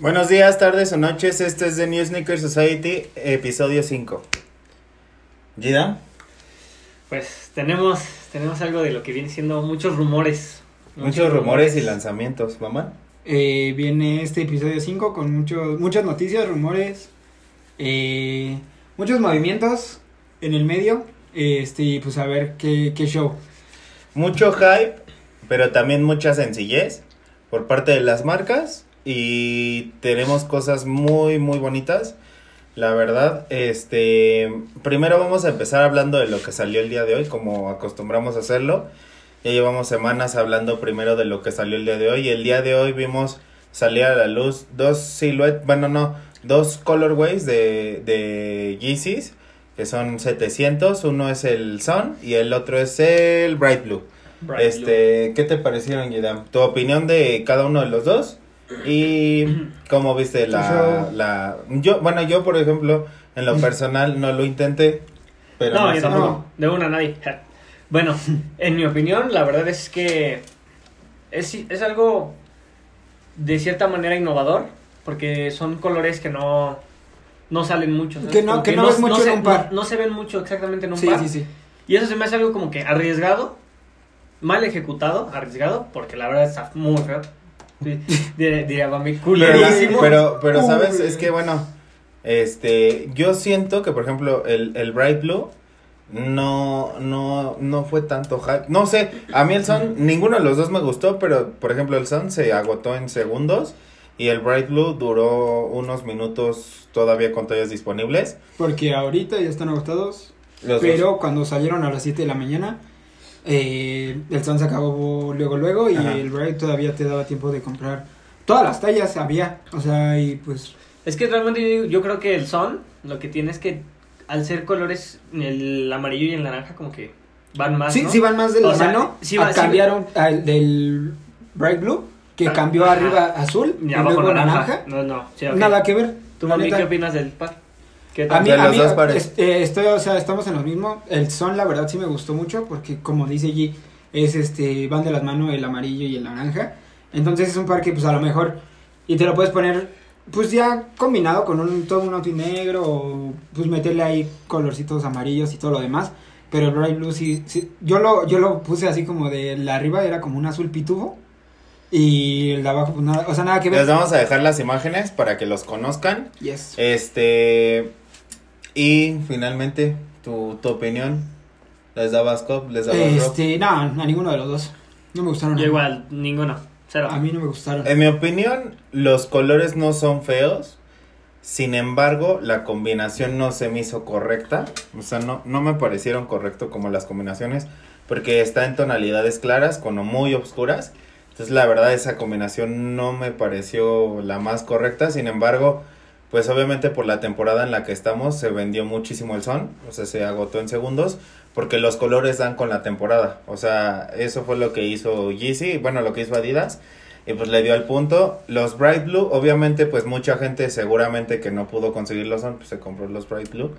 Buenos días, tardes o noches. Este es The New Sneaker Society, episodio 5. ¿Gida? Pues tenemos, tenemos algo de lo que viene siendo muchos rumores. Muchos, rumores y lanzamientos, mamá. Eh, viene este episodio 5 con muchos, muchas noticias, rumores, eh, muchos movimientos en el medio. Este, y pues a ver qué, qué show. Mucho hype, pero también mucha sencillez por parte de las marcas. Y tenemos cosas muy, muy bonitas. La verdad, este, primero vamos a empezar hablando de lo que salió el día de hoy, como acostumbramos a hacerlo. Ya llevamos semanas hablando primero de lo que salió el día de hoy. El día de hoy vimos salir a la luz dos siluetas, bueno, no, dos colorways de, de Yeezys, que son 700. Uno es el Sun y el otro es el Bright Blue. Bright este, ¿qué te parecieron, Yedam? ¿Tu opinión de cada uno de los dos? Y cómo viste la, la... Yo, bueno, yo, por ejemplo, en lo personal no lo intenté, pero no, no yo. De una nadie. Bueno, en mi opinión, la verdad es que es, es algo de cierta manera innovador, porque son colores que no, no salen mucho. ¿sabes? Que no- Como que no ves mucho en se, un par. No, no se ven mucho exactamente en un Sí, par. sí, sí. Y eso se me hace algo como que arriesgado, mal ejecutado, arriesgado, porque la verdad está muy feo. Diría, Bambi, Pero, culerísimo. pero. ¿sabes? Es que, bueno, este, yo siento que, por ejemplo, el, el Bright Blue no, no, no fue tanto hype. No sé, a mí el Sun, ninguno de los dos me gustó, pero, por ejemplo, el Sun se agotó en segundos y el Bright Blue duró unos minutos todavía con tallas disponibles. Porque ahorita ya están agotados. Los pero dos. cuando salieron a las 7 de la mañana, eh, el Sun se acabó luego, luego. Y Ajá. el Bright todavía te daba tiempo de comprar. Todas las tallas había. O sea, y pues. Es que realmente yo, yo creo que el son lo que tiene es que al ser colores el amarillo y el naranja como que van más, sí, ¿no? sí van más de la O sea, mano. sí va- a- sí va- cambiaron al del Bright Blue, que Ah, cambió ajá. arriba azul Y y, abajo luego naranja. naranja. No, no, sí, ok. Nada que ver. ¿Tú, mami, qué opinas del par? ¿Qué A tal? mí, a mí, este, estoy, o sea, estamos en lo mismo. El son, la verdad, sí me gustó mucho porque, como dice G, es este, van de las manos el amarillo y el naranja. Entonces es un par que, pues, a lo mejor, y te lo puedes poner, pues, ya combinado con un, todo un outfit negro o, pues, meterle ahí colorcitos amarillos y todo lo demás. Pero el Bright Blue sí, sí, yo lo, yo lo puse así como de la arriba era como un azul pitufo y el de abajo, pues, nada, o sea, nada que ver. Les vamos a dejar las imágenes para que los conozcan. Yes. Este. Y finalmente, tu, tu opinión. ¿Les dabas cop? ¿Les dabas? Este, no, a ninguno de los dos. No me gustaron. Yo nada. igual, ninguno. Cero. A mí no me gustaron. En mi opinión, los colores no son feos. Sin embargo, la combinación no se me hizo correcta. O sea, no, no me parecieron correcto como las combinaciones. Porque está en tonalidades claras con muy oscuras. Entonces, la verdad, esa combinación no me pareció la más correcta. Sin embargo, pues obviamente por la temporada en la que estamos se vendió muchísimo el son. O sea, se agotó en segundos. Porque los colores dan con la temporada. O sea, eso fue lo que hizo Yeezy. Bueno, lo que hizo Adidas. Y pues le dio al punto. Los Bright Blue, obviamente, pues mucha gente seguramente que no pudo conseguirlos son, pues se compró los Bright Blue.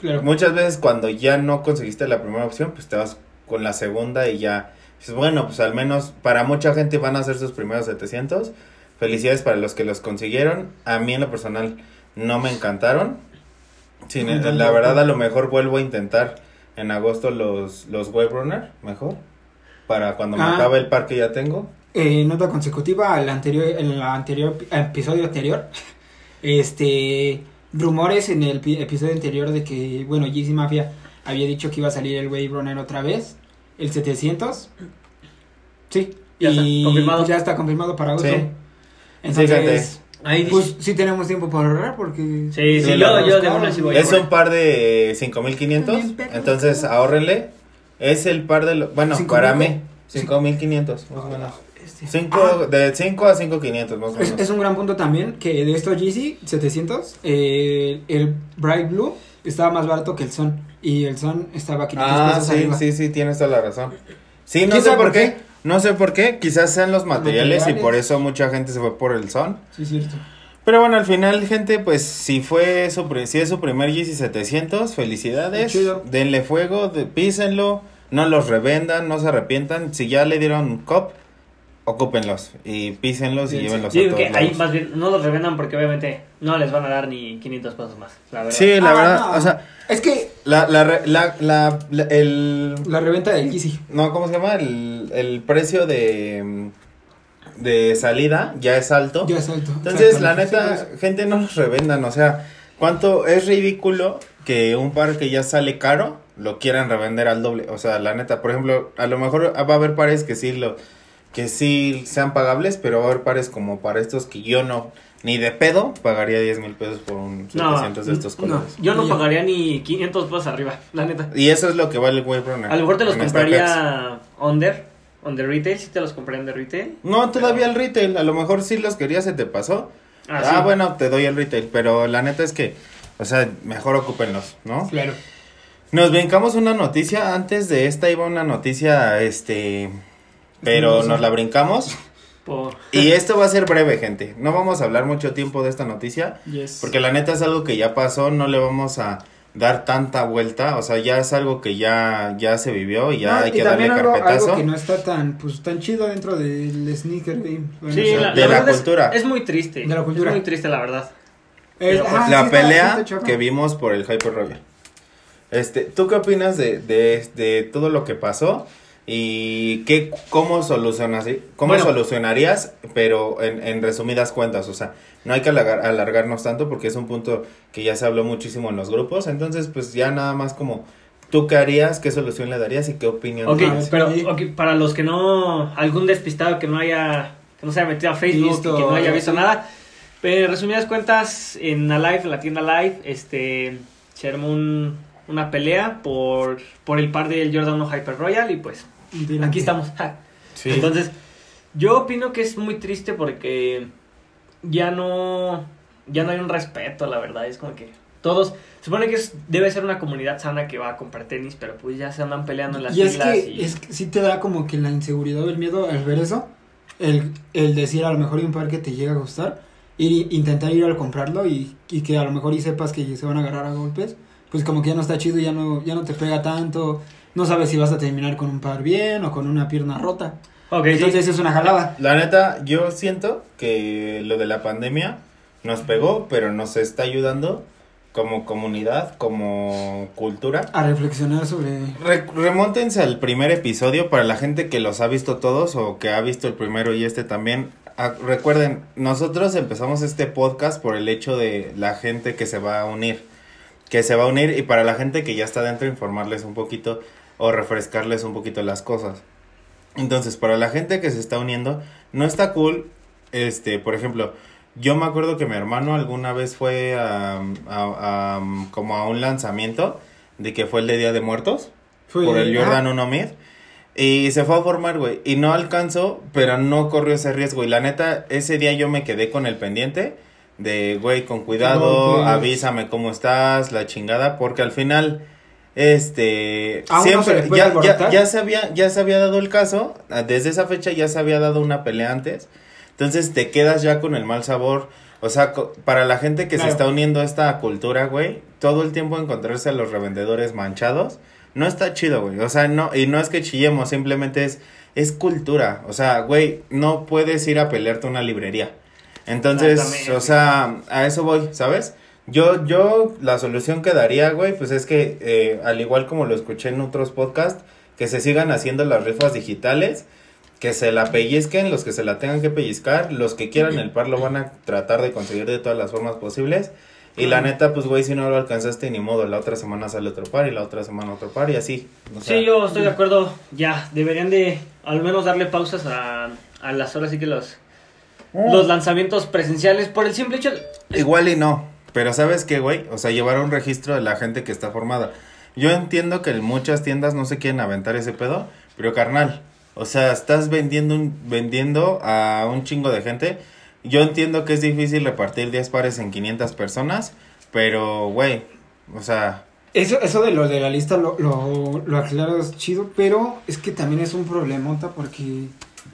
Claro. Muchas veces cuando ya no conseguiste la primera opción, pues te vas con la segunda y ya. Dices, bueno, pues al menos para mucha gente van a ser sus primeros 700. Felicidades para los que los consiguieron. A mí en lo personal no me encantaron. Sin, la verdad a lo mejor vuelvo a intentar en agosto los, los Web Runner, mejor. Para cuando me Ah. acabe el par que ya tengo. Eh, nota consecutiva al anterior, en el anterior episodio anterior. Este rumores en el pi- episodio anterior de que, bueno, Yeezy Mafia había dicho que iba a salir el Wave Runner otra vez, el 700. Sí, Ya está, y confirmado. pues ya está confirmado para agosto. Sí. Entonces, Ahí dice- pues sí tenemos tiempo para ahorrar porque Sí, sí, Sí, yo, yo de una sí voy. Es a un par de 5500. También, perro. Entonces ahorrenle. Es el par de. lo- bueno, ¿Cinco para mil? mí, 5500. Más o menos. Este, Cinco, ah, de 5 a 5500 más o Es, menos. es un gran punto también que de estos Yeezy 700, eh, el Bright Blue estaba más barato que el Sun y el Sun estaba 500 Ah, pesos sí, arriba. sí, sí, tienes toda la razón. Sí, no ¿Quién sé por por qué. qué? No sé por qué. Quizás sean los materiales, y por eso mucha gente se fue por el son. Sí, cierto. Pero bueno, al final, gente, pues si fue su, si es su primer Yeezy 700, felicidades. Denle fuego, de, písenlo, no los revendan, no se arrepientan. Si ya le dieron cop, ocúpenlos y písenlos y Sí, llévenlos Yo a todos que ahí lados. más bien no los revendan porque obviamente no les van a dar ni 500 pesos más, la verdad. Sí, la Ah, verdad, no. o sea, Es que la, la, la, la, la- el, la reventa del Yeezy. no, ¿cómo se llama? El, el precio de, de salida ya es alto. Ya es alto. Entonces, la neta, gente, no los revendan, o sea, ¿cuánto es ridículo que un par que ya sale caro lo quieran revender al doble? O sea, la neta, por ejemplo, a lo mejor va a haber pares que sí lo que sí sean pagables, pero va a haber pares como para estos que yo no ni de pedo pagaría 10 mil pesos por un No, 700 de estos no. colores. Yo no Y ya. pagaría ni 500 pesos arriba, la neta. Y eso es lo que vale el Wave Runner. A lo mejor te los compraría under, under retail, si te los compraría under retail. No, todavía el retail, a lo mejor sí los querías, se te pasó. Ah, Ah, sí. bueno, te doy el retail, pero la neta es que, o sea, mejor ocúpenlos, ¿no? Claro. Nos brincamos una noticia, antes de esta iba una noticia, este, pero Sí, nos la brincamos. Por... Y esto va a ser breve, gente. No vamos a hablar mucho tiempo de esta noticia, Yes. porque la neta es algo que ya pasó, no le vamos a dar tanta vuelta, o sea, ya es algo que ya, ya se vivió y ya No, hay y que darle algo, carpetazo. algo que no está tan, pues, tan chido dentro del sneaker game. Bueno, Sí, o sea, la, de la la verdad es- cultura. Es, muy triste. De la cultura. Es muy triste, la verdad. es- la- ajá, la sí pelea está que vimos por el Hyper Royal. Este, ¿tú qué opinas de, de, de todo lo que pasó? ¿Y qué, cómo, solucionas, cómo Bueno. solucionarías? Pero en, en resumidas cuentas, o sea, no hay que alargar- alargarnos tanto porque es un punto que ya se habló muchísimo en los grupos. Entonces, pues ya nada más como, ¿tú qué harías? ¿Qué solución le darías? ¿Y qué opinión Ok, tienes? pero para los que no, algún despistado que no haya, que no se haya metido a Facebook Visto, y que no haya visto sí. nada, pero en resumidas cuentas, en la live, en la tienda live, este, se armó un- una pelea por, por el par del Jordan 1 Hyper Royal y pues Aquí estamos. Sí. Entonces, yo opino que es muy triste porque ya no, ya no hay un respeto, la verdad, es como que todos, se supone que es, debe ser una comunidad sana que va a comprar tenis, pero pues ya se andan peleando en las Y es que, y... es que sí te da como que la inseguridad o el miedo al ver eso. El, el decir a lo mejor hay un par que te llega a gustar. Y intentar ir al comprarlo y, y que a lo mejor y sepas que se van a agarrar a golpes. Pues como que ya no está chido, ya no, ya no te pega tanto. No sabes si vas a terminar con un par bien o con una pierna rota. Ok, sí. Entonces es una jalada. La neta, yo siento que lo de la pandemia nos pegó, pero nos está ayudando como comunidad, como cultura. A reflexionar sobre... Re- remóntense al primer episodio para la gente que los ha visto todos o que ha visto el primero y este también. Ah, recuerden, nosotros empezamos este podcast por el hecho de la gente que se va a unir. Que se va a unir y para la gente que ya está dentro informarles un poquito o refrescarles un poquito las cosas. Entonces, para la gente que se está uniendo, no está cool, este, por ejemplo, yo me acuerdo que mi hermano alguna vez fue a, a- a- como a un lanzamiento de que fue el de Día de Muertos Fue, por el Jordan ah, 1 Mid. Y se fue a formar, güey. Y no alcanzó, pero no corrió ese riesgo. Y la neta, ese día yo me quedé con el pendiente de, güey, con cuidado, avísame cómo estás, la chingada. Porque al final, este, ¿A uno se le puede ya, ya, ya se había, ya se había dado el caso. ah, Desde esa fecha ya se había dado una pelea antes. Entonces te quedas ya con el mal sabor. O sea, co- para la gente que Claro. se está uniendo a esta cultura, güey, todo el tiempo encontrarse a los revendedores manchados, no está chido, güey. O sea, no, y no es que chillemos, simplemente es, es cultura. O sea, güey, no puedes ir a pelearte a una librería. Entonces, o sea, a eso voy, ¿sabes? Yo, yo, la solución que daría, güey, pues es que, eh, al igual como lo escuché en otros podcasts, que se sigan haciendo las rifas digitales, que se la pellizquen, los que se la tengan que pellizcar, los que quieran el par lo van a tratar de conseguir de todas las formas posibles. Y la neta, pues, güey, si no lo alcanzaste, ni modo, la otra semana sale otro par y la otra semana otro par y así. O sea, Sí, yo estoy de acuerdo. Ya, deberían de al menos darle pausas a, a las horas y que los, los lanzamientos presenciales por el simple hecho... de- Igual y no. Pero ¿sabes qué, güey? O sea, llevar un registro de la gente que está formada. Yo entiendo que en muchas tiendas no se quieren aventar ese pedo, pero carnal, o sea, estás vendiendo un, vendiendo a un chingo de gente. Yo entiendo que es difícil repartir 10 pares en 500 personas, pero, güey, o sea, Eso, eso de lo de la lista lo, lo, lo aclaras chido, pero es que también es un problemota porque...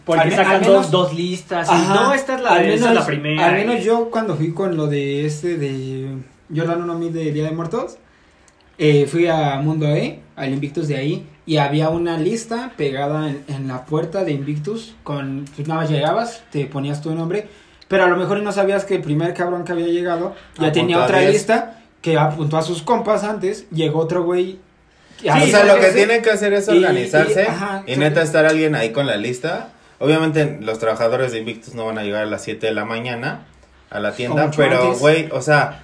Porque Al sacan al dos, menos- dos listas. y, Ajá, no, esta es la, al esta es menos- la primera. Al menos y- yo cuando fui con lo de este de Jordan 1 Mid de Día de Muertos, eh, fui a Mundo E, al Invictus de ahí, y había una lista pegada en, en la puerta de Invictus con pues nada más llegabas, te ponías tu nombre, pero a lo mejor no sabías que el primer cabrón que había llegado ya tenía otra 10. lista que apuntó a sus compas antes, llegó otro güey. o sea, lo que tienen que hacer es y- organizarse y- y, ajá, neta estar alguien ahí con la lista. Obviamente los trabajadores de Invictus no van a llegar a las 7 de la mañana a la tienda, pero güey, o sea,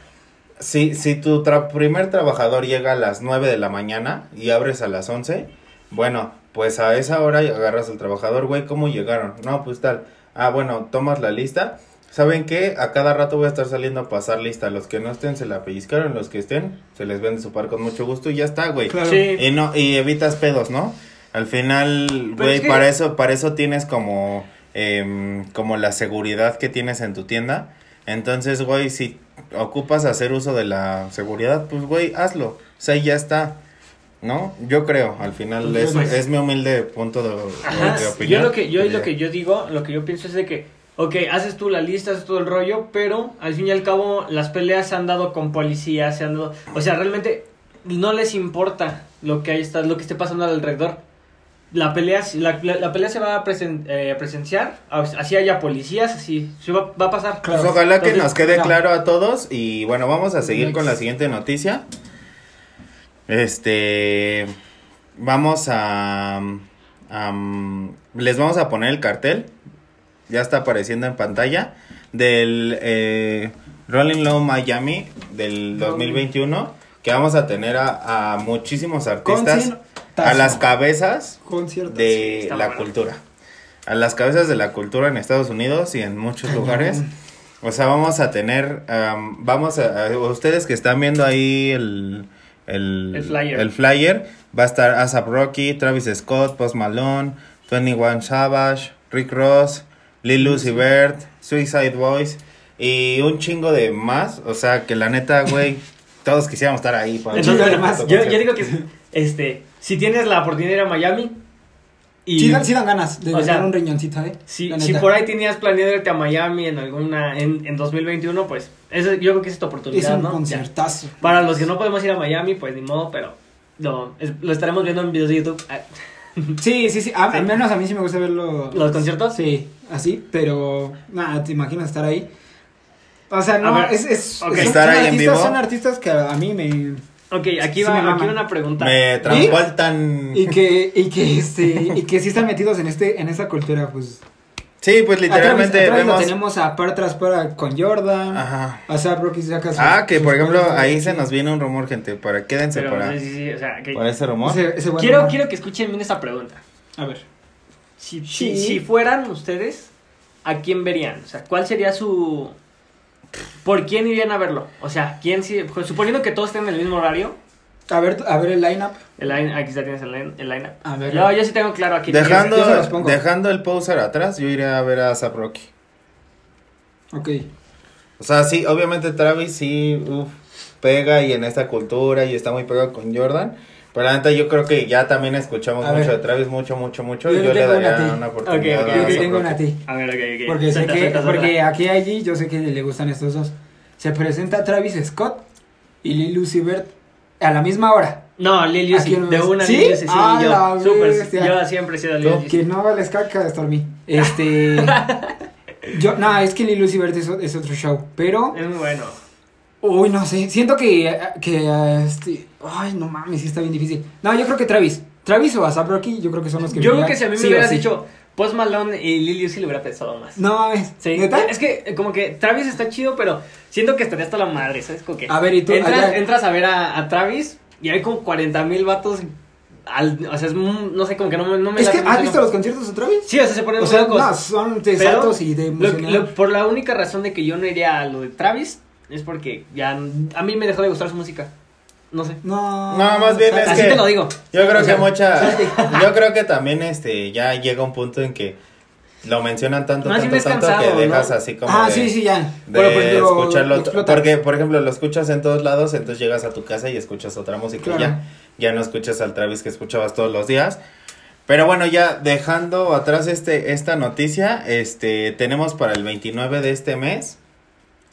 si, si tu tra- primer trabajador llega a las 9 de la mañana y abres a las 11, bueno, pues a esa hora agarras al trabajador, güey, ¿cómo llegaron? No, pues tal. Ah, bueno, tomas la lista. ¿Saben qué? A cada rato voy a estar saliendo a pasar lista. Los que no estén se la pellizcaron, los que estén se les vende su par con mucho gusto y ya está, güey. Claro. Sí. Y no, y evitas pedos, ¿no? Al final, güey, es que- para eso, para eso tienes como, em, como la seguridad que tienes en tu tienda. Entonces, güey, si ocupas hacer uso de la seguridad, pues, güey, hazlo. O sea, ya está. ¿No? Yo creo, al final Pues, es, pues. es mi humilde punto de, Ajá, de yo opinión. lo que yo lo que yo digo, lo que yo pienso es de que ok, haces tú la lista, haces todo el rollo, pero al fin y al cabo las peleas se han dado con policías, se han dado, o sea, realmente no les importa lo que hay está, lo que esté pasando alrededor. La pelea, la, la- la pelea se va a, presen- eh, presenciar, así haya policías, así se va, va a pasar. Pues ojalá que Entonces, nos quede no. claro a todos y bueno, vamos a seguir con la siguiente noticia. Este, vamos a, les vamos a poner el cartel, ya está apareciendo en pantalla, del eh, Rolling Low Miami del 2021, que vamos a tener a, a muchísimos artistas a las cabezas conciertos. de Está la bueno. cultura. A las cabezas de la cultura en Estados Unidos y en muchos Cañón. lugares. O sea, vamos a tener, am, vamos a, a- ustedes que están viendo ahí el, el, El flyer. el flyer, va a estar ASAP Rocky, Travis Scott, Post Malone, 21 Savage, Rick Ross, Lil Uzi Vert, Suicide Boys y un chingo de más. O sea, que la neta, güey, todos quisiéramos estar ahí. para Entonces, ver además, yo, digo que este, si tienes la oportunidad de ir a Miami y Sí, dan, sí dan ganas de O sea, un riñoncito, ¿eh? Si, si por ahí tenías planeado irte a Miami en alguna en, en 2021, pues eso, yo creo que es tu Es oportunidad, un ¿no? Ya. conciertazo. Para los que no podemos ir a Miami, pues ni modo, pero lo, es- lo estaremos viendo en videos de YouTube. Ah, Sí, sí, sí. A- Sí. Al menos a mí sí me gusta verlo. ¿Los conciertos? Sí, así, pero nada, te imaginas estar ahí. O sea, no, ver, es, es, son- Estar son ahí en artistas, vivo. son artistas que a mí me Ok, aquí va, aquí una pregunta. Me transportan. y que y que este y que sí están metidos en este en esta cultura, pues. Sí, pues literalmente a Travis lo vemos. tenemos a par tras para con Jordan. Ajá. A Zap Rocky saca su- Ah, que por ejemplo, ahí se nos viene un rumor, gente. Para quédense Pero, para, sí, sí, sí, o sea, que- para ese rumor. Ese- ese buen quiero, rumor. quiero que escuchen bien esta pregunta. A ver. Si, Sí. si, si fueran ustedes, ¿a quién verían? O sea, ¿cuál sería su... ¿Por quién irían a verlo? O sea, ¿quién si... pues, suponiendo que todos estén en el mismo horario, A ver, a ver el lineup. el line, aquí ya tienes el line, el lineup. A ver. Yo, yo sí tengo claro aquí. Dejando, yo dejando el poser atrás, yo iré a ver a Zap Rocky. Ok. O sea, sí, obviamente Travis sí uf, pega y en esta cultura y está muy pegado con Jordan. Pero la neta yo creo que ya también escuchamos A mucho ver. de Travis, mucho, mucho, mucho. Yo y yo le una daría a ti. una oportunidad Ok, ok, a Yo tengo una a ti. A ver, ok, ok. Porque sé que, suelta, suelta. porque aquí allí yo sé que le gustan estos dos. Se presenta Travis Scott y Lil Uzi Vert a la misma hora. No, Lil ¿A Uzi, de una ¿Sí? Lil Uzi, sí, Ah, yo, bestia. yo siempre he sido Lil Uzi. Que no vales caca de Stormy. Este. yo, no, es que Lil Uzi Vert es, es otro show. Pero. Es muy bueno. Uy, no sé. Siento que. que este. Ay, no mames, sí está bien difícil. No, yo creo que Travis. Travis o ASAP Rocky, yo creo que son los que. Yo creo que si a mí me sí hubieras sí. dicho Post Malone y Lil Uzi le hubiera pensado más. No mames. Sí, ¿Neta? es que eh, como que Travis está chido, pero siento que estaría hasta la madre, ¿sabes? Como que A ver, ¿y tú? entras, Allá- entras a ver a, a Travis y hay como 40 mil vatos, al, o sea, es, no sé, como que no, me- no me Es que, ¿has visto ¿no? los conciertos de Travis? Sí, o sea, se ponen O muy sea, locos. no, son de saltos y de Lo- lo- por la única razón de que yo no iría a lo de Travis es porque ya a mí me dejó de gustar su música. No sé. No. No, más bien es Así que- te lo digo. Yo creo O sea, que mucha, yo creo que también este ya llega un punto en que lo mencionan tanto, tanto, tanto cansado, que dejas ¿no? así como Ah, de, sí, sí, ya. de Bueno, pues, lo- escucharlo, porque por ejemplo lo escuchas en todos lados, entonces llegas a tu casa y escuchas otra música y Claro. ya, ya no escuchas al Travis que escuchabas todos los días. Pero bueno, ya dejando atrás este esta noticia, este tenemos para el 29 de este mes,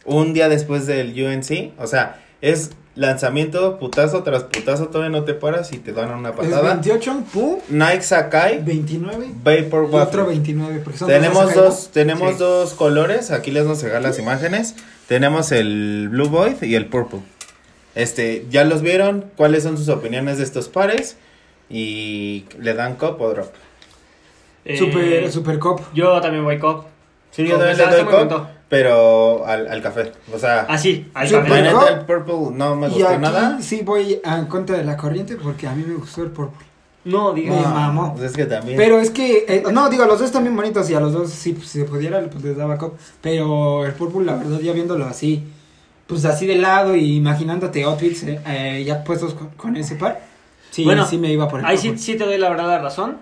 un día después del UNC, o sea, es lanzamiento, putazo tras putazo, todavía no te paras y te dan una Es patada. 28, pum, Nike Sakai 29 Vapor y otro Waffle. 29. Porque son Tenemos dos, tenemos Sí. dos colores, aquí les vamos a dejar las imágenes. Tenemos el Blue Void y el Purple. Este, ¿ya los vieron? ¿Cuáles son sus opiniones de estos pares? Y le dan cop o drop. Eh, Super, super cop. Yo también voy cop. Sí, yo también le doy contento. pero al, al café. O sea, Así, ahí Super la también. Cop. neta el Purple no me Y gustó aquí nada. sí voy en contra de la corriente porque a mí me gustó el purple. No, diga. Me No, mamó. pues es que también. Pero es que, eh, no, digo, los dos están bien bonitos y a los dos, si pues, si se pudiera, pues les daba cop. Pero el purple, la verdad, ya viéndolo así, pues así de lado y imaginándote outfits eh, eh, ya puestos con, con ese par, sí, Bueno, sí me iba por el Ahí sí, sí te doy la verdad la razón.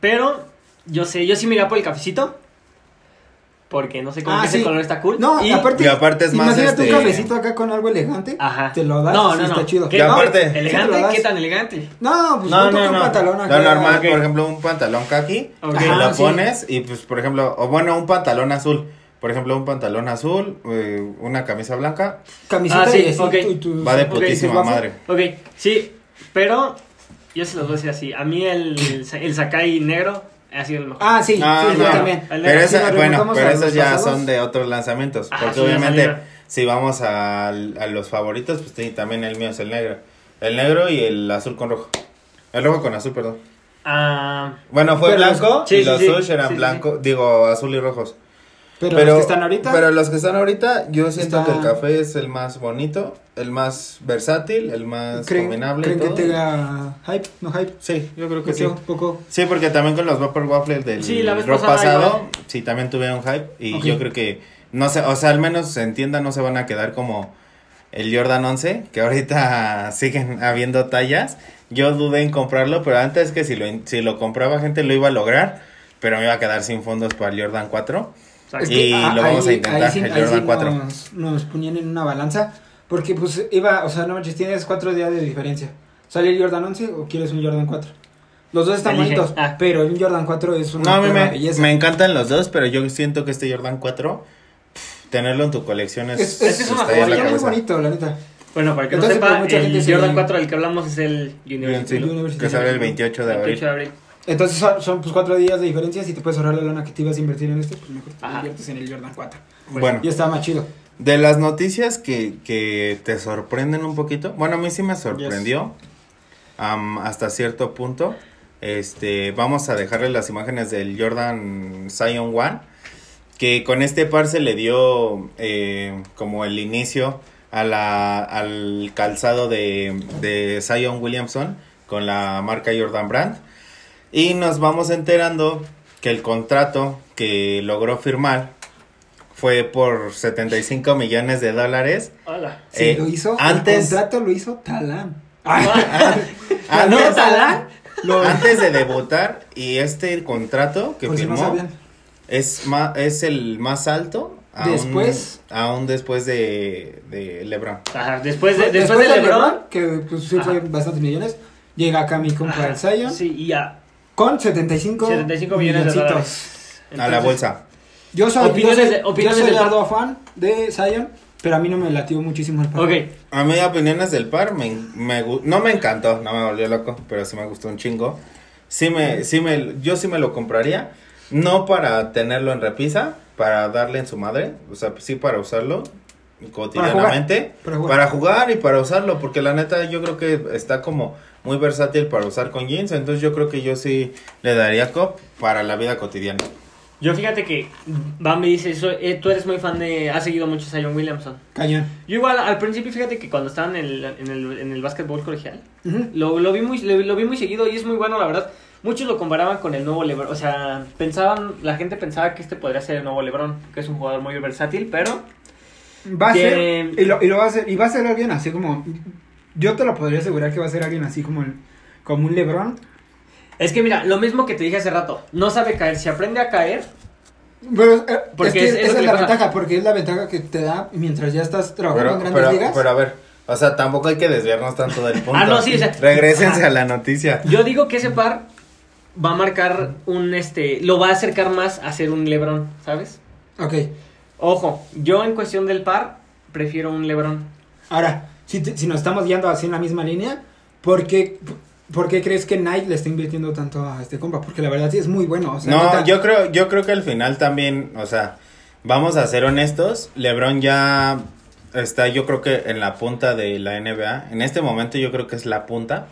Pero yo sé, yo sí me iría por el cafecito. Porque no sé cómo Ah, que ese sí. color está cool. No, y, aparte, Y aparte es más, imagínate este- un cafecito acá con algo elegante, Ajá. te lo das, No, sí no, no. está chido. ¿Qué? Y aparte- ¿Elegante? ¿Qué tan elegante? No, pues no, no, no, un no. pantalón Lo acá. normal, ok. por ejemplo, un pantalón kaki. Ok. Y Ajá, lo sí. pones y pues por ejemplo, o bueno, un pantalón azul. Por ejemplo, un pantalón azul, eh, una camisa blanca, Camiseta Ah, sí, y así, ok. tu- tu- va de putísima madre. Ok, sí, pero yo se los voy a decir así. A mí el, el Sakai negro ha sido el mejor. Ah, sí, Ah, sí, no. yo también. El Pero, negro. esa- bueno, pero esos ya pasados. son de otros lanzamientos. Ajá, porque sí, obviamente, si vamos a, a los favoritos, pues sí, también el mío es el negro. El negro y el azul con rojo. El rojo con azul, perdón. Ah, Bueno, fue blanco sí, y sí, los sí. sush eran Sí, sí, blanco, digo, azul y rojos. Pero, Pero, los que están ahorita, pero los que están ahorita, yo siento Está- que el café es el más bonito, el más versátil, el más ¿creen, combinable. ¿creen y que tenga hype? ¿No hype? Sí, yo creo que Mucho, sí. poco. Sí, porque también con los Vapor Waffles del Sí, la vez rock pasado, igual. sí, también tuvieron hype. Y yo creo que, no sé, o sea, al menos se entienda, no se van a quedar como el Jordan 11, que ahorita siguen habiendo tallas. Yo dudé en comprarlo, pero antes que si lo, si lo compraba gente lo iba a lograr, pero me iba a quedar sin fondos para el Jordan 4. Es Y ah, lo vamos a intentar, sí- el ahí Jordan sí 4. Nos, nos ponían en una balanza. Porque pues iba, o sea, no manches, tienes cuatro días de diferencia. ¿Sale el Jordan 11 o quieres un Jordan 4? Los dos están bonitos, Ah. pero el Jordan 4 es una No, a me, belleza. me encantan los dos, pero yo siento que este Jordan 4, pff, tenerlo en tu colección es, Es, es, Es que es una es muy bonito, la neta. Bueno, para que Entonces, no pues, sepa, mucha gente el Jordan 4 del que hablamos es el University. Sí, University. que sale el 28 de abril. 28 de abril. Entonces son, son, pues cuatro días de diferencia. Si te puedes ahorrar la lana que te ibas a invertir en este, pues mejor te Ajá. inviertes en el Jordan 4. Bueno, Y está más chido. de las noticias que, que te sorprenden un poquito, bueno, a mí sí me sorprendió hasta cierto punto. Este, vamos a dejarle las imágenes del Jordan Zion One, que con este par se le dio eh, como el inicio a la, al calzado de, de Zion Williamson con la marca Jordan Brand. Y nos vamos enterando que el contrato que logró firmar fue por 75 millones de dólares. Hola. Sí, Eh, lo hizo. antes- El contrato lo hizo Talán. Ah, no, Antes, Talán. Lo, antes de debutar y este contrato que no firmó sabían. es, ma- es el más alto aún, Después. aún después de, de LeBron. Ajá, después de, Después, después de de LeBron. LeBron, que pues sí fue bastantes millones, llega acá mi compa Ajá, el Zion Sí, y ya. Con 75, 75 millones de milloncitos. dólares. a la Entonces, bolsa. Yo soy, Opiniones yo soy, de- opiniones yo soy del par. arduo fan de Zion, pero a mí no me latió muchísimo el par. Ok, A mí, opiniones del par, me, me gu- no me encantó, no me volvió loco, pero sí me gustó un chingo. Sí me, sí me, yo sí me lo compraría, no para tenerlo en repisa, para darle en su madre, o sea, sí para usarlo cotidianamente, Para jugar. para jugar y para usarlo, porque la neta yo creo que está como muy versátil para usar con jeans, entonces yo creo que yo sí le daría cop para la vida cotidiana. yo fíjate que Bam me dice, eso, eh, tú eres muy fan de, has seguido mucho a Zion Williamson. Cañón. Yo igual, al principio, fíjate que cuando estaba en el, en el, en el básquetbol colegial, lo, lo, vi muy, lo, lo vi muy seguido y es muy bueno, la verdad. Muchos lo comparaban con el nuevo LeBron, o sea, pensaban, la gente pensaba que este podría ser el nuevo LeBron, que es un jugador muy versátil, pero Va a Que- ser, y lo, y lo va a hacer, y va a ser alguien así como, yo te lo podría asegurar que va a ser alguien así como, el, como un Lebron. es que mira, lo mismo que te dije hace rato, no sabe caer, si aprende a caer, Pero eh, Porque es que es esa es la pasa. ventaja, porque es la ventaja que te da mientras ya estás trabajando en Pero, grandes pero, ligas. pero a ver, o sea, tampoco hay que desviarnos tanto del punto. Ah, no, sí, o sea- Regrésense a la noticia. yo digo que ese par va a marcar un, este, lo va a acercar más a ser un LeBron, ¿sabes? Ok, Ojo, yo en cuestión del par, prefiero un LeBron. ahora, si, te- si nos estamos guiando así en la misma línea, ¿por qué, por qué crees que Nike le está invirtiendo tanto a este compa? Porque la verdad sí es muy bueno. O sea, No, neta, yo creo, yo creo que al final también, o sea, vamos a ser honestos, LeBron ya está, yo creo que en la punta de la NBA. En este momento yo creo que es la punta.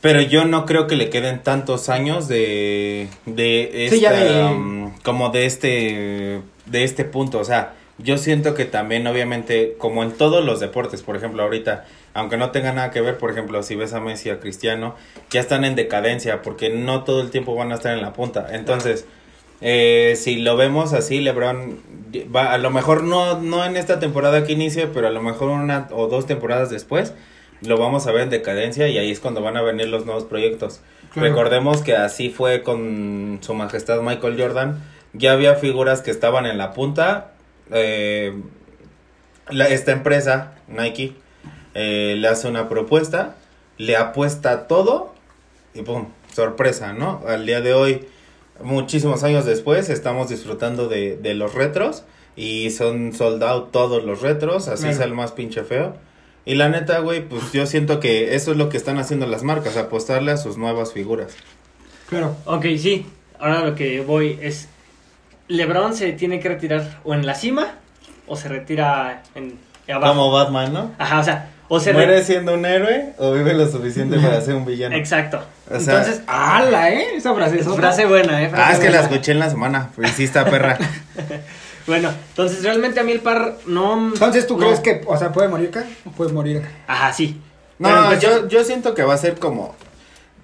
Pero yo no creo que le queden tantos años de de Sí, ya esta, de- um, como de este de este punto, o sea, yo siento que también obviamente como en todos los deportes, por ejemplo, ahorita aunque no tenga nada que ver, por ejemplo, si ves a Messi a Cristiano, ya están en decadencia porque no todo el tiempo van a estar en la punta. Entonces, eh, si lo vemos así, LeBron va a lo mejor no no en esta temporada que inicie, pero a lo mejor una o dos temporadas después lo vamos a ver en decadencia y ahí es cuando van a venir los nuevos proyectos. Claro. Recordemos que así fue con su majestad Michael Jordan. Ya había figuras que estaban en la punta. Eh, la- esta empresa, Nike, eh, le hace una propuesta, le apuesta todo y ¡pum! Sorpresa, ¿no? Al día de hoy, muchísimos años después, estamos disfrutando de, de los retros y son sold out todos los retros, así es el más pinche feo. Y la neta, güey, pues yo siento que eso es lo que están haciendo las marcas, apostarle a sus nuevas figuras. Claro. Ok, sí. Ahora lo que voy es. LeBron se tiene que retirar o en la cima o se retira en abajo. Como Batman, ¿no? Ajá, o sea, o se ¿Muere re- siendo un héroe o vive lo suficiente para ser un villano? Exacto. O sea, Entonces, ¡Hala, eh! Esa frase es frase buena, ¿eh? Frase Ah, es que la escuché en la semana, pues sí está perra. Bueno, entonces realmente a mí el par no. Entonces, ¿tú no. crees que, o sea, puede morir acá o puede morir acá? Ajá, sí. No, pues, yo, yo siento que va a ser como...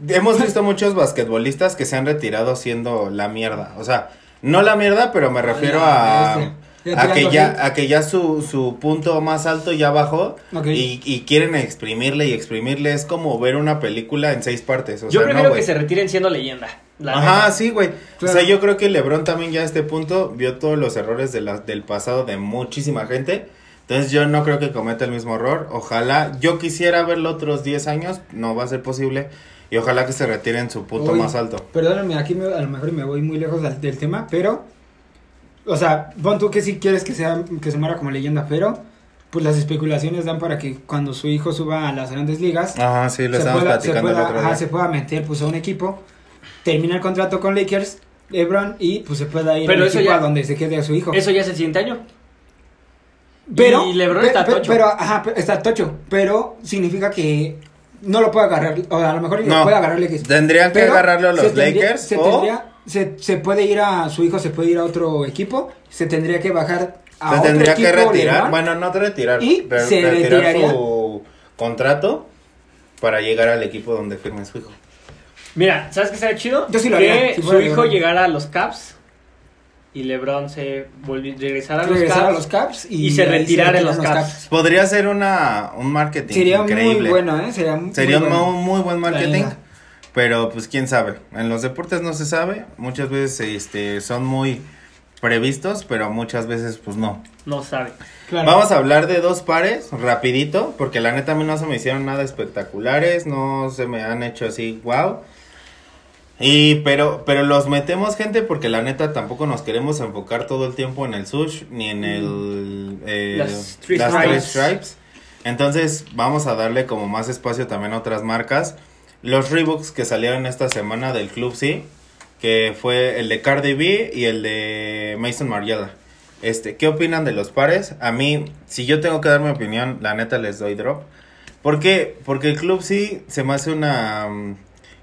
Hemos visto muchos basquetbolistas que se han retirado siendo la mierda. O sea, no la mierda, pero me refiero la a... A que ya, a que ya su, su punto más alto ya bajó y, y quieren exprimirle y exprimirle. Es como ver una película en seis partes. O Yo sea, prefiero no, que se retiren siendo leyenda. la Ajá, neta. sí, güey. Claro. O sea, yo creo que LeBron también ya a este punto vio todos los errores de la, del pasado de muchísima gente. Entonces yo no creo que cometa el mismo error. Ojalá, yo quisiera verlo otros 10 años, no va a ser posible. Y ojalá que se retire en su punto Uy, más alto. Perdóname, aquí me- a lo mejor me voy muy lejos del, del tema, pero. O sea, pon tú que sí quieres que, sea, que se muera como leyenda, pero. Pues las especulaciones dan para que cuando su hijo suba a las grandes ligas. Ajá, sí, lo se estamos pueda, se, el pueda, otro ajá, se pueda meter pues a un equipo, termina el contrato con Lakers, LeBron y pues se pueda ir Pero eso equipo ya- a donde se quede a su hijo. Eso ya es el siguiente año. pero y LeBron pe- está pe- tocho. Pero ajá, está tocho, pero significa que no lo puede agarrar, o a lo mejor No. lo puede agarrar Lakers. Tendrían que agarrarlo los se tendría- Lakers se, o... tendría- se, se puede ir a su hijo se puede ir a otro equipo se tendría que bajar a Se otro tendría que retirar, LeBron. bueno, no retirar, Y re- se retirar retiraría. su contrato para llegar al equipo donde firme su hijo. Mira, ¿sabes qué sería chido? Yo sí lo que haría, si su hijo llegara a los Caps y LeBron se volviera regresara a los regresar Caps. a los Caps y, y se retirara en los Caps. Podría ser una un marketing sería increíble. muy bueno eh sería muy Sería un bueno. muy, muy buen marketing. Pero pues quién sabe. En los deportes no se sabe. Muchas veces este son muy previstos, pero muchas veces pues no. No sabe. Claro. Vamos a hablar de dos pares rapidito, porque la neta a mí no se me hicieron nada espectaculares, no se me han hecho así, wow. Y pero pero los metemos gente porque la neta tampoco nos queremos enfocar todo el tiempo en el sush ni en el eh, Las Three las Stripes. Three Stripes. Entonces vamos a darle como más espacio también a otras marcas. Los Reeboks que salieron esta semana del Club C, que fue el de Cardi B y el de Mason Mariella. Este, ¿qué opinan de los pares? A mí, si yo tengo que dar mi opinión, la neta les doy drop. ¿Por qué? Porque el Club C se me hace una mm,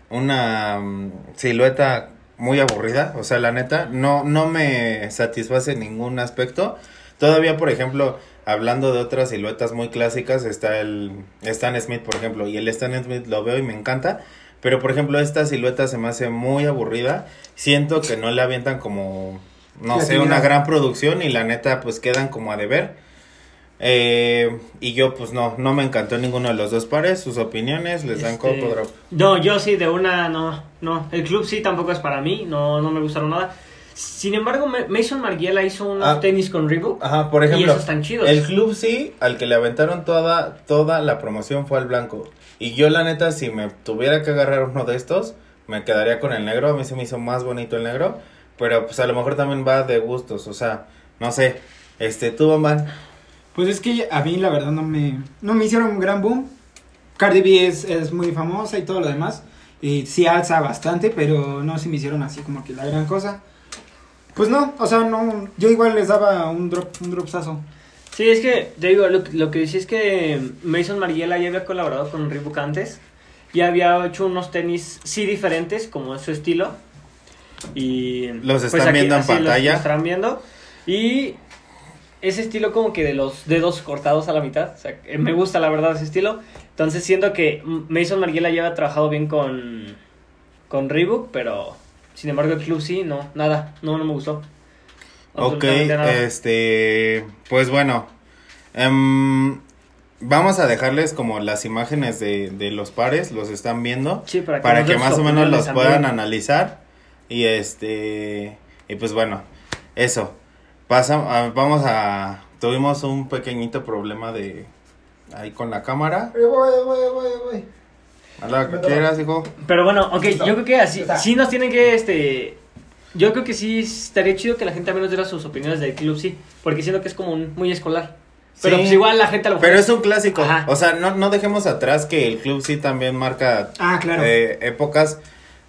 una mm, silueta muy aburrida, o sea, la neta no no me satisface en ningún aspecto. Todavía, por ejemplo, hablando de otras siluetas muy clásicas, está el Stan Smith, por ejemplo, y el Stan Smith lo veo y me encanta, pero por ejemplo, esta silueta se me hace muy aburrida. Siento que no le avientan como no sé, una gran producción y la neta pues quedan como a deber. Eh, y yo pues no, no me encantó ninguno de los dos pares, sus opiniones les dan Este, coco drop. No, yo sí, de una, no, no. El club sí tampoco es para mí, no, no me gustaron nada. Sin embargo, Ma- Mason Margiela hizo unos Ah. tenis con Reebok. Ajá, por y ejemplo, esos están chidos. el club sí, al que le aventaron toda, toda la promoción fue al blanco. Y yo la neta, si me tuviera que agarrar uno de estos, me quedaría con el negro. A mí se me hizo más bonito el negro. Pero pues a lo mejor también va de gustos, o sea, no sé. Este, tú, Bamban, Pues es que a mí la verdad no me, no me hicieron un gran boom. Cardi B es, es muy famosa y todo lo demás. Y sí alza bastante, pero no se me hicieron así como que la gran cosa. Pues no, o sea, no, yo igual les daba un drop, un dropsazo. Sí, es que, te digo, lo, lo que decía es que Mason Mariela ya había colaborado con Reebok antes. Ya había hecho unos tenis sí diferentes, como es su estilo. Y Los están viendo en así los- pantalla. los están viendo. Y ese estilo como que de los dedos cortados a la mitad. O sea, que me gusta la verdad ese estilo. Entonces siento que Mason Mariela ya había trabajado bien con, con Reebok, pero sin embargo el club sí, no, nada, no, no me gustó. Ok, nada. este, pues bueno, em, vamos a dejarles como las imágenes de, de los pares, los están viendo, Sí, para que, para que más o menos los puedan analizar y este, y pues bueno, eso, pasa, vamos a, tuvimos un pequeñito problema de, ahí con la cámara, Voy, voy, voy, voy. a la que quieras, hijo. Pero bueno, ok, yo creo que así, sí nos tienen que, este, yo creo que sí estaría chido que la gente también nos diera sus opiniones del club, sí, porque siento que es como un- muy escolar. Pero Sí. pues igual la gente lo. Pero es un clásico, Ajá. o sea, no, no dejemos atrás que el club sí también marca Ah, claro. eh, épocas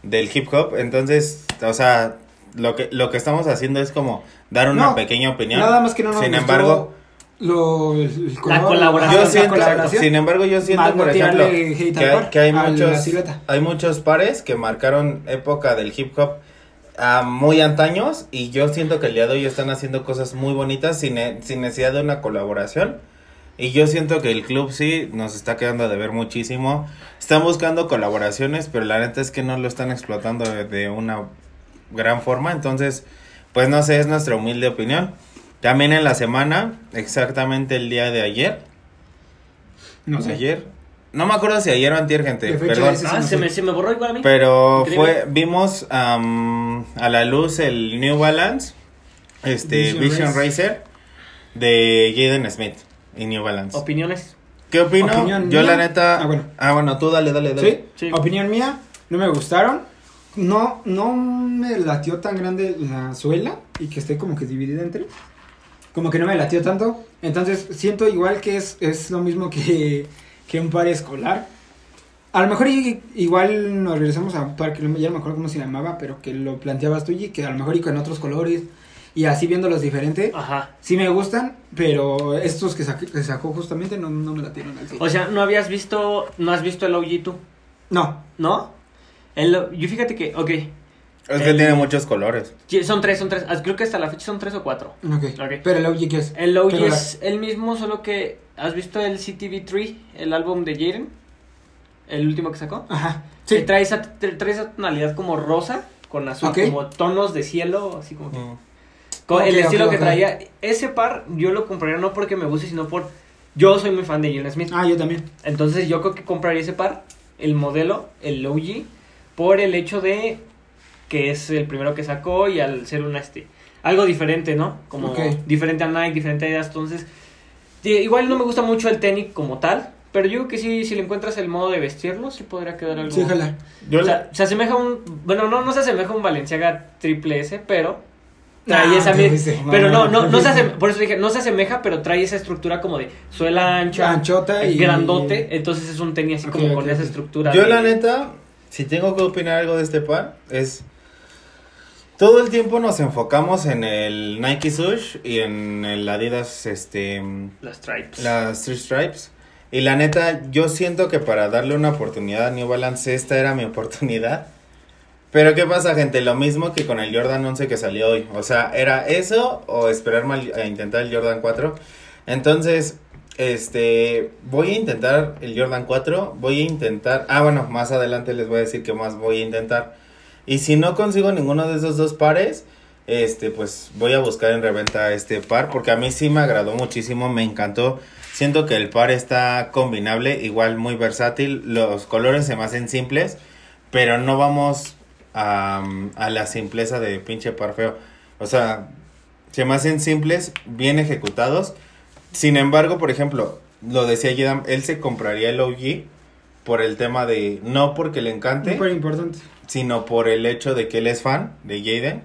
del hip hop. Entonces, o sea, lo que, lo que estamos haciendo es como dar una No, pequeña opinión. Nada más que no nos Sin embargo, lo, el- el color, colaboración. yo la colaboración. sin embargo, yo siento, por ejemplo, que hay, par, que hay a la muchos, silueta. hay muchos pares que marcaron época del hip hop ah, muy antaños y yo siento que el día de hoy están haciendo cosas muy bonitas sin, sin necesidad de una colaboración. Y yo siento que el club sí nos está quedando de ver muchísimo. Están buscando colaboraciones, pero la neta es que no lo están explotando de, de una gran forma. Entonces, pues no sé, es nuestra humilde opinión. También en la semana, exactamente el día de ayer. No sé. Ayer. No me acuerdo si ayer o antier, gente. De fecha Perdón. ese Ah, no se sé. me, se me borró igual a mí. Pero Increíble. fue, vimos a la luz el New Balance, este Vision Vision, Race. Racer de Jaden Smith y New Balance. Opiniones. ¿Qué opino? Opinión Yo mía. la neta. Ah, bueno. Ah, bueno, tú dale, dale, dale. ¿Sí? Sí. Opinión mía, no me gustaron. No, no me latió tan grande la suela y que esté como que dividida entre. Como que no me latió tanto. Entonces siento igual que es, es lo mismo que, que un par escolar. A lo mejor igual nos regresamos a un par que ya no me acuerdo cómo se llamaba, pero que lo planteabas tú y que a lo mejor y con otros colores y así viéndolos diferente. Ajá. Sí me gustan, pero estos que, saqué- que sacó justamente no, no me latieron al 100. O sea, no habías visto, no has visto el OG tú, No, ¿no? El, yo fíjate que, ok, Es que El- tiene muchos colores. sí, son tres, son tres, creo que hasta la fecha son tres o cuatro. ok. Ok. Pero el OG que es. El OG Pero la- es el mismo, solo que, ¿has visto el CTV3, el álbum de Jaden? El último que sacó. Ajá. Que Sí. trae esa, trae esa tonalidad como rosa con azul, Ok. como tonos de cielo, así como que... Mm. Con el estilo que traía. Ese par yo lo compraría no porque me guste, sino por... Yo soy muy fan de Jaden Smith. Ah, yo también. Entonces yo creo que compraría ese par, el modelo, el OG, por el hecho de que es el primero que sacó y al ser una este algo diferente, ¿no? Como diferente a Nike, diferente a Adidas, entonces igual no me gusta mucho el tenis como tal, pero yo creo que sí si le encuentras el modo de vestirlo sí podría quedar algo. Sí. Yo O sea, se asemeja a un bueno, no no se asemeja a un Balenciaga triple S, pero trae Ah, esa qué mi- dice. pero no, No, no, no se asemeja, por eso dije, no se asemeja, pero trae esa estructura como de suela ancha, Anchota y. grandote, entonces es un tenis así como con esa estructura. Yo de- la neta, si tengo que opinar algo de este par, es... Todo el tiempo nos enfocamos en el Nike Sush y en el Adidas, este... Las stripes. Las Three Stripes. Y la neta, yo siento que para darle una oportunidad a New Balance, esta era mi oportunidad. Pero ¿qué pasa, gente? Lo mismo que con el Jordan 11 que salió hoy. O sea, era eso o esperarme al- a intentar el Jordan 4. Entonces, este, voy a intentar el Jordan 4. Voy a intentar... Ah, bueno, más adelante les voy a decir qué más voy a intentar. Y si no consigo ninguno de esos dos pares, este, pues voy a buscar en reventa este par. Porque a mí sí me agradó muchísimo, me encantó. Siento que el par está combinable, igual muy versátil. Los colores se me hacen simples, pero no vamos a, a la simpleza de pinche par feo. O sea, se me hacen simples, bien ejecutados. Sin embargo, por ejemplo, lo decía Yedam, él se compraría el OG por el tema de, no porque le encante, Súper importante. sino por el hecho de que él es fan de Jaden.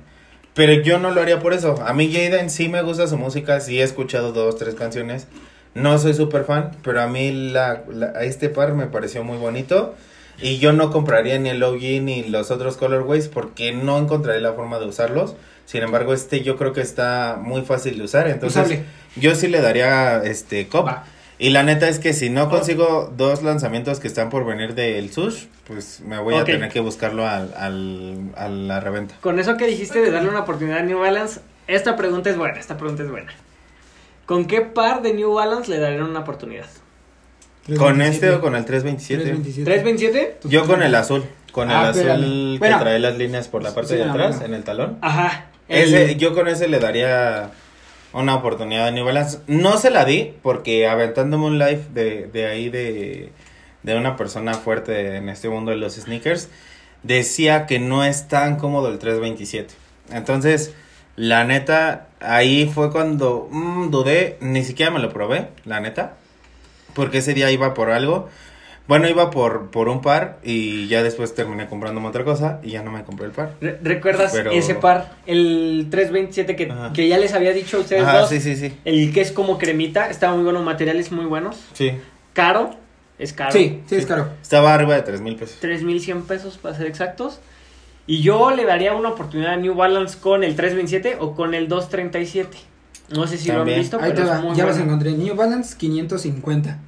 Pero yo no lo haría por eso. A mí Jaden sí me gusta su música, sí he escuchado dos, tres canciones. No soy súper fan, pero a mí la, la- a este par me pareció muy bonito. Y yo no compraría ni el OG ni los otros colorways porque no encontraré la forma de usarlos. Sin embargo, este yo creo que está muy fácil de usar. Entonces, Usable. yo sí le daría este cop. Va. Y la neta es que si no consigo dos lanzamientos que están por venir del Sush, pues me voy a tener que buscarlo al, al, a la reventa. Con eso que dijiste de darle una oportunidad a New Balance, esta pregunta es buena, esta pregunta es buena. ¿Con qué par de New Balance le darían una oportunidad? ¿Con este o con el 327? 327. ¿327? Yo con el azul. Con el Ah, azul espérame. que Bueno. trae las líneas por la parte Sí, de no, atrás, bueno. en el talón. Ajá. Ese, yo con ese le daría una oportunidad a New Balance. No se la di porque aventándome un live de, de ahí de, de una persona fuerte en este mundo de los sneakers, decía que no es tan cómodo el 327. Entonces, la neta, ahí fue cuando mm, dudé, ni siquiera me lo probé, la neta. Porque ese día iba por algo. Bueno, iba por, por un par y ya después terminé comprándome otra cosa y ya no me compré el par. Re- ¿Recuerdas Pero- ese par? El 327 que, Ajá. que ya les había dicho a ustedes Ah, dos. sí, sí, sí. El que es como cremita, está muy bueno, materiales muy buenos. Sí. Caro, es caro. Sí, sí, es caro. Estaba arriba de 3 mil pesos. 3.100 pesos para ser exactos. Y yo le daría una oportunidad a New Balance con el 327 o con el 237. No sé si lo También. han visto, Ahí pero te es va, muy ya los bueno. encontré. New Balance 550.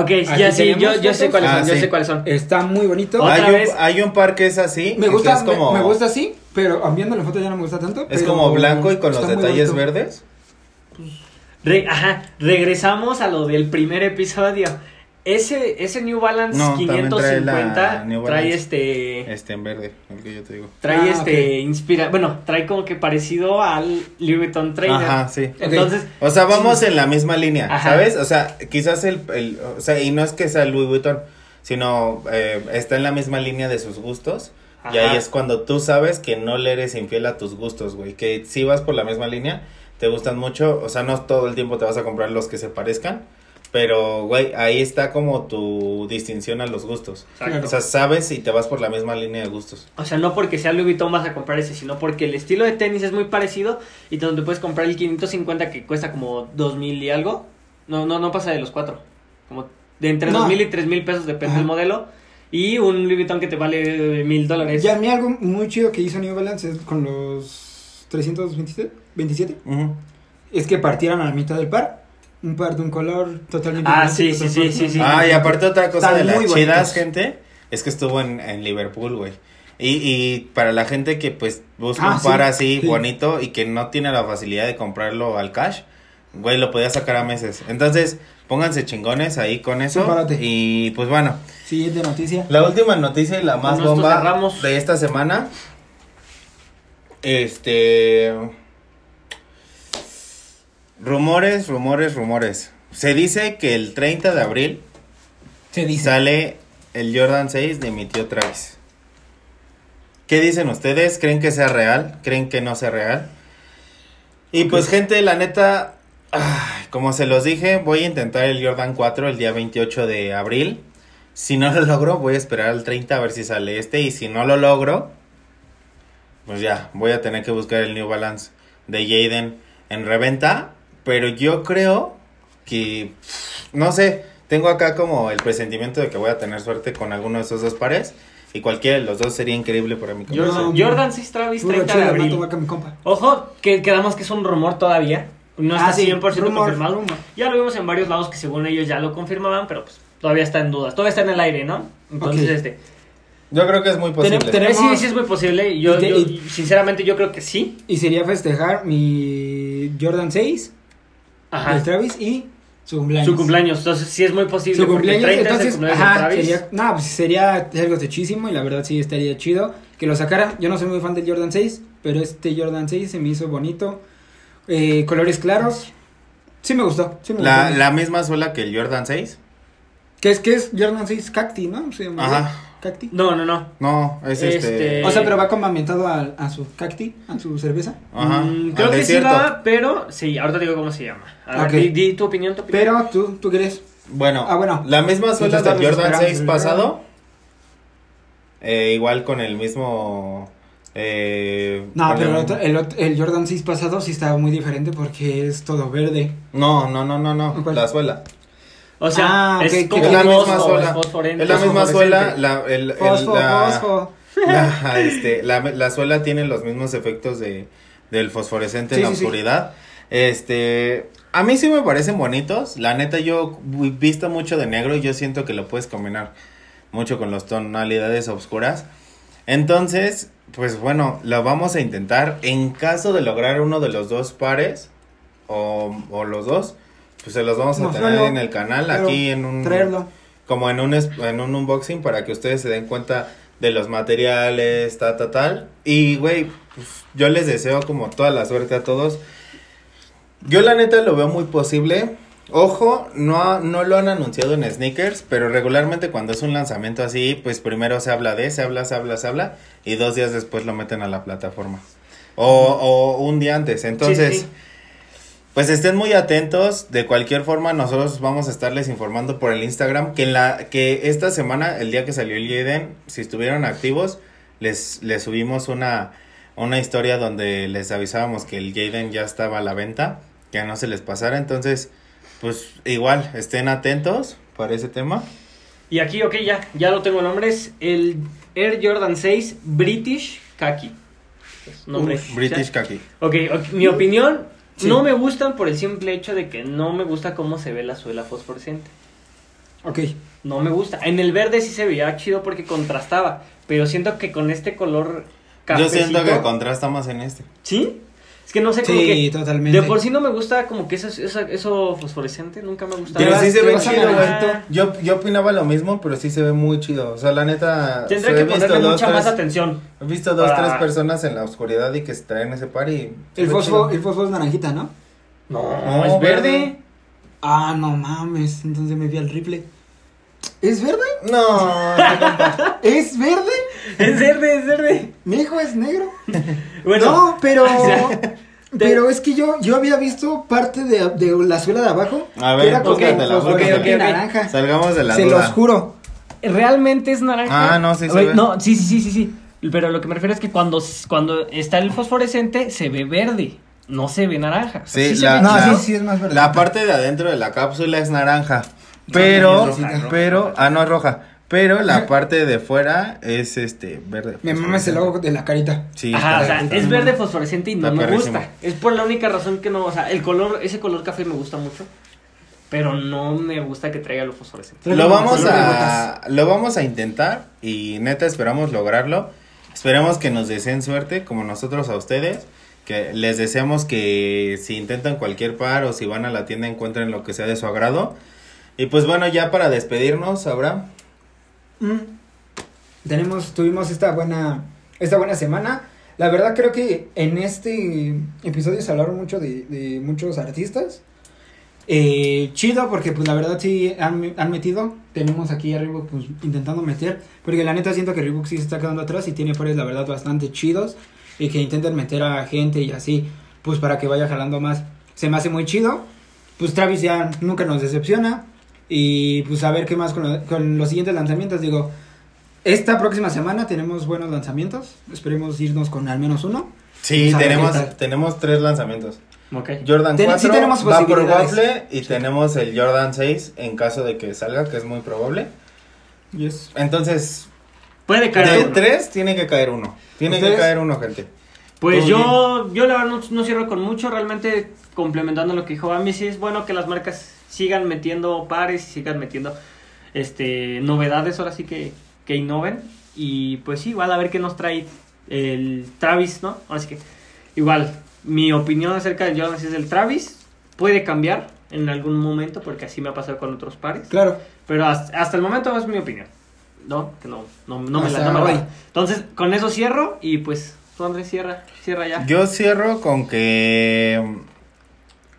Ok, Aquí ya sí, yo, yo sé cuáles son, Ah, yo sí. sé cuáles son. Está muy bonito. Otra Hay un, vez. hay un par que es así. Me gusta, es como, me, me gusta así, pero viendo la foto ya no me gusta tanto. Es pero como blanco y con los detalles bonito. verdes. Re- ajá, regresamos a lo del primer episodio. Ese, ese New Balance No, también trae 550 la New trae Balance. este... Este en verde, el que yo te digo. Trae Ah, este, inspira, bueno, trae como que parecido al Louis Vuitton Trainer. Ajá, sí. Entonces, O sea, vamos en la misma línea, Ajá. ¿sabes? O sea, quizás el, el- o sea, y no es que sea Louis Vuitton, sino eh, está en la misma línea de sus gustos. Y Ajá. ahí es cuando tú sabes que no le eres infiel a tus gustos, güey. Que si vas por la misma línea, te gustan mucho. O sea, no todo el tiempo te vas a comprar los que se parezcan. Pero, güey, ahí está como tu distinción a los gustos. Exacto. O sea, sabes y te vas por la misma línea de gustos. O sea, no porque sea Louis Vuitton vas a comprar ese, sino porque el estilo de tenis es muy parecido y donde puedes comprar el 550 que cuesta como 2000 y algo. No, no, no pasa de los cuatro. Como de entre No. 2000 y 3000 pesos, depende Ajá. del modelo. Y un Louis Vuitton que te vale mil dólares. Y a mí algo muy chido que hizo New Balance es con los 327 27, Ujú. es que partieran a la mitad del par. Un par de un color totalmente Ah, sí, sí, sí, sí, sí. Ah, y aparte otra cosa de las chidas, gente, es que estuvo en, en Liverpool, güey. Y, y para la gente que pues busca Ah, un par sí, así sí. bonito y que no tiene la facilidad de comprarlo al cash, güey, lo podía sacar a meses. Entonces, pónganse chingones ahí con eso. Y pues bueno, Siguiente noticia. la última noticia y la más bomba de esta semana. Este. Rumores, rumores, rumores. Se dice que el 30 de abril Se dice. sale el Jordan 6 de mi tío Travis. ¿Qué dicen ustedes? ¿Creen que sea real? ¿Creen que no sea real? Y pues gente, la neta, ay, como se los dije, voy a intentar el Jordan 4 el día 28 de abril. Si no lo logro, voy a esperar al 30 a ver si sale este. Y si no lo logro, pues ya, voy a tener que buscar el New Balance de Jaden en reventa. Pero yo creo que, no sé, tengo acá como el presentimiento de que voy a tener suerte con alguno de esos dos pares. Y cualquiera de los dos sería increíble para mi Jordan, No, Jordan 6 Travis Puro 30 chido, de abril. compa. Ojo, que quedamos que es un rumor todavía. No está Ah, sí, 100% rumor, confirmado. rumor. Ya lo vimos en varios lados que según ellos ya lo confirmaban, pero pues todavía está en dudas. Todavía está en el aire, ¿no? Entonces, este. Yo creo que es muy posible. Tenem- Tenemos- sí, sí es muy posible. Yo, Y te- yo, y- sinceramente, yo creo que sí. Y sería festejar mi Jordan 6 Ajá. de Travis y su cumpleaños. Su cumpleaños. Entonces, sí es muy posible. Su cumpleaños, 30 es el entonces, cumpleaños ajá, Travis. sería, no, pues sería algo techísimo y la verdad sí estaría chido que lo sacaran. Yo no soy muy fan del Jordan 6, pero este Jordan 6 se me hizo bonito. Eh, colores claros. Sí me gustó, sí me La, gustó. la misma suela que el Jordan 6. ¿Qué es, qué es Jordan 6 Cacti, no? Ajá. Cacti. No, no, no. No, es este. Este- O sea, pero va como ambientado a, a su Cacti, a su cerveza. Ajá. Mm, creo que desierto. sí va, pero sí, ahorita te digo cómo se llama. A ver, di, di tu opinión, tu opinión. Pero tú, tú crees. Bueno, Ah, bueno. la misma del tanto, Jordan esperamos 6 el pasado. eh, igual con el mismo Eh, No, pero el, el- otro- el, otro- el Jordan 6 pasado sí estaba muy diferente porque es todo verde. No, no, no, no, no, ¿Cuál? la suela. O sea, Ah, es como la misma suela. es la misma suela, la, el, el- Fosfo, la- fosfo. La, este, la, la suela tiene los mismos efectos de, del fosforescente Sí, en la sí, sí. oscuridad. Este, a mí sí me parecen bonitos. La neta, yo he visto mucho de negro y yo siento que lo puedes combinar mucho con las tonalidades oscuras. Entonces, pues bueno, lo vamos a intentar. En caso de lograr uno de los dos pares, o, o los dos, pues se los vamos a Mostrarlo, tener en el canal, aquí en un Traerlo. como en un, en un unboxing para que ustedes se den cuenta de los materiales, ta, ta, tal. Y, güey, pues, yo les deseo como toda la suerte a todos. Yo la neta lo veo muy posible. Ojo, no, no lo han anunciado en sneakers, pero regularmente cuando es un lanzamiento así, pues primero se habla de, se habla, se habla, se habla, y dos días después lo meten a la plataforma. O, o un día antes. Entonces, Sí, sí. Pues estén muy atentos. De cualquier forma, nosotros vamos a estarles informando por el Instagram que en la que esta semana, el día que salió el Jaden, si estuvieron activos, les, les subimos una, una historia donde les avisábamos que el Jaden ya estaba a la venta, que no se les pasara. Entonces, pues igual, estén atentos para ese tema. Y aquí, ok, ya, ya lo tengo el nombre. Es el Air Jordan 6 British Khaki. Es nombre. Uf, British Ya. Kaki. Ok, ok, mi opinión, Sí. no me gustan por el simple hecho de que no me gusta cómo se ve la suela fosforescente. Ok. No me gusta. En el verde sí se veía chido porque contrastaba, pero siento que con este color Yo siento que cafecito- contrasta más en este. ¿Sí? Es que no sé, como Sí, que... totalmente. De por sí no me gusta como que eso, eso, eso fosforescente, nunca me ha gustado. Pero sí se ve chido. Yo, yo opinaba lo mismo, pero sí se ve muy chido. O sea, la neta. Tendré que ponerle dos, mucha tres- más atención. He visto dos, para- tres personas en la oscuridad y que se traen ese par y. El fosfo, el fosfo es naranjita, ¿no? No, No, es verde. verde. Ah, no mames. Entonces me vi al rifle. ¿Es verde? No, no, compa. ¿Es verde? Es verde, es verde. Mi hijo es negro. Bueno, no, pero. o sea, Pero es que yo, yo había visto parte de, de la suela de abajo. A que ver, era como búscatela, fosforescente búscatela. y naranja. Salgamos de la Se duda. los juro. realmente es naranja. Ah, no, sí Oye, ve. No, sí, sí, sí, sí, sí. Pero lo que me refiero es que cuando, cuando está el fosforescente se ve verde, no se ve naranja. Sí, se la- ve No, la- sí, sí es más verde. La parte de adentro de la cápsula es naranja. Pero, roja, pero, ah, no es roja. Pero la parte de fuera es este verde. Me mames el logo de la carita. Sí, Ajá, o está- sea, está- es verde fosforescente y no Está me perrísimo. gusta. Es por la única razón que no, o sea, el color, ese color café me gusta mucho, pero no me gusta que traiga lo fosforescente. Lo vamos a lo vamos a intentar y neta esperamos lograrlo. Esperemos que nos deseen suerte como nosotros a ustedes. Que les deseamos que si intentan cualquier par o si van a la tienda encuentren lo que sea de su agrado. Y pues bueno, ya para despedirnos, Abraham. Mm. Tenemos, tuvimos esta buena, esta buena semana. La verdad creo que en este episodio se hablaron mucho de, de muchos artistas. Eh, chido porque pues la verdad sí han, han metido. Tenemos aquí a Reebok pues intentando meter. Porque la neta siento que Reebok sí se está quedando atrás y tiene pares la verdad bastante chidos. Y que intentan meter a gente y así. Pues para que vaya jalando más. Se me hace muy chido. Pues Travis ya nunca nos decepciona. Y pues a ver qué más con, lo- con los siguientes lanzamientos. Digo, esta próxima semana tenemos buenos lanzamientos. Esperemos irnos con al menos uno. Sí, Pues tenemos, tenemos tres lanzamientos. Jordan Ten- 4, sí tenemos va por. Waffle y tenemos el Jordan 6 en caso de que salga, que es muy probable. Yes. Entonces, Puede caer. de uno. tres tiene que caer uno. Tiene que caer uno, gente. Pues yo, yo la verdad no, no cierro con mucho, realmente complementando lo que dijo Bambi, sí es bueno que las marcas sigan metiendo pares y sigan metiendo este novedades, ahora sí que, que innoven. Y pues sí, igual a ver qué nos trae el Travis, ¿no? Así que igual, mi opinión acerca del Jordan 6 del Travis puede cambiar en algún momento, porque así me ha pasado con otros pares. Claro. Pero hasta, hasta el momento es mi opinión. ¿No? Que no, no, no me la no me la- hoy. Entonces, con eso cierro y pues tú Andrés cierra, cierra ya. Yo cierro con que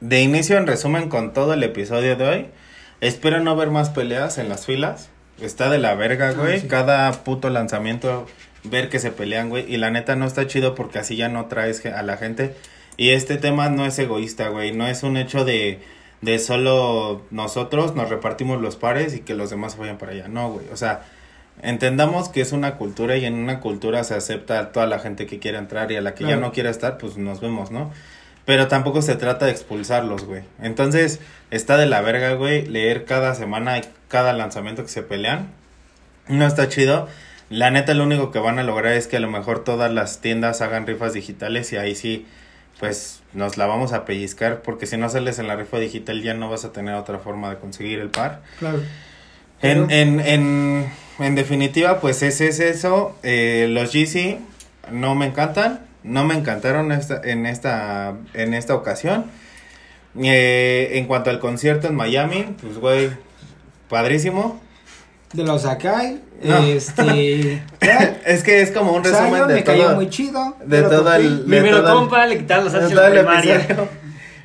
de inicio en resumen con todo el episodio de hoy. Espero no ver más peleas en las filas. Está de la verga, güey. Ah, sí. Cada puto lanzamiento ver que se pelean, güey. Y la neta no está chido porque así ya no traes a la gente. Y este tema no es egoísta, güey. No es un hecho de, de solo nosotros nos repartimos los pares y que los demás vayan para allá. No, güey. O sea, Entendamos que es una cultura y en una cultura se acepta a toda la gente que quiera entrar y a la que ya no quiera estar, pues nos vemos, ¿no? Pero tampoco se trata de expulsarlos, güey. Entonces, está de la verga, güey, leer cada semana y cada lanzamiento que se pelean. No está chido. La neta, lo único que van a lograr es que a lo mejor todas las tiendas hagan rifas digitales y ahí sí, pues nos la vamos a pellizcar porque si no sales en la rifa digital ya no vas a tener otra forma de conseguir el par. Claro. En, en, en, en definitiva, pues ese es eso. Eh, los GC no me encantan. No me encantaron esta, en, esta, en esta ocasión. Eh, en cuanto al concierto en Miami, pues güey, padrísimo. De los Sakai, No. este... es que es como un resumen Zion de me cayó todo, muy chido. de lo todo el- Mi de mero todo el- compa le quitaron los de todo la el.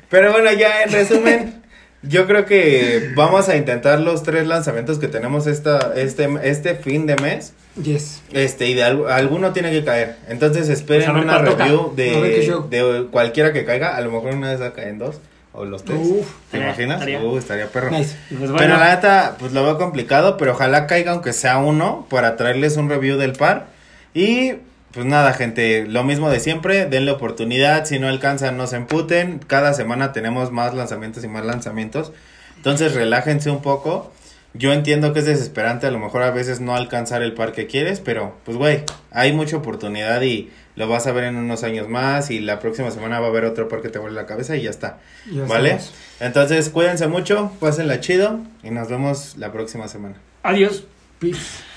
Pero bueno, ya en resumen, yo creo que vamos a intentar los tres lanzamientos que tenemos esta, este, este fin de mes. Yes. Este, y de al- alguno tiene que caer. Entonces esperen Pues una review de, show. de cualquiera que caiga. A lo mejor una vez va a caer en dos o los tres. Uf. ¿Te Eh, imaginas? estaría. Uh, estaría perro. Nice. Pues Pero bueno, la neta, pues lo veo complicado, pero ojalá caiga aunque sea uno para traerles un review del par. Y pues nada, gente, lo mismo de siempre, denle oportunidad, si no alcanzan, no se emputen. Cada semana tenemos más lanzamientos y más lanzamientos. Entonces relájense un poco. Yo entiendo que es desesperante a lo mejor a veces no alcanzar el par que quieres, pero pues güey, hay mucha oportunidad y lo vas a ver en unos años más y la próxima semana va a haber otro par que te vuelve la cabeza y ya está. Ya ¿Vale? estamos. Entonces, cuídense mucho, pásenla chido y nos vemos la próxima semana. adiós. Peace.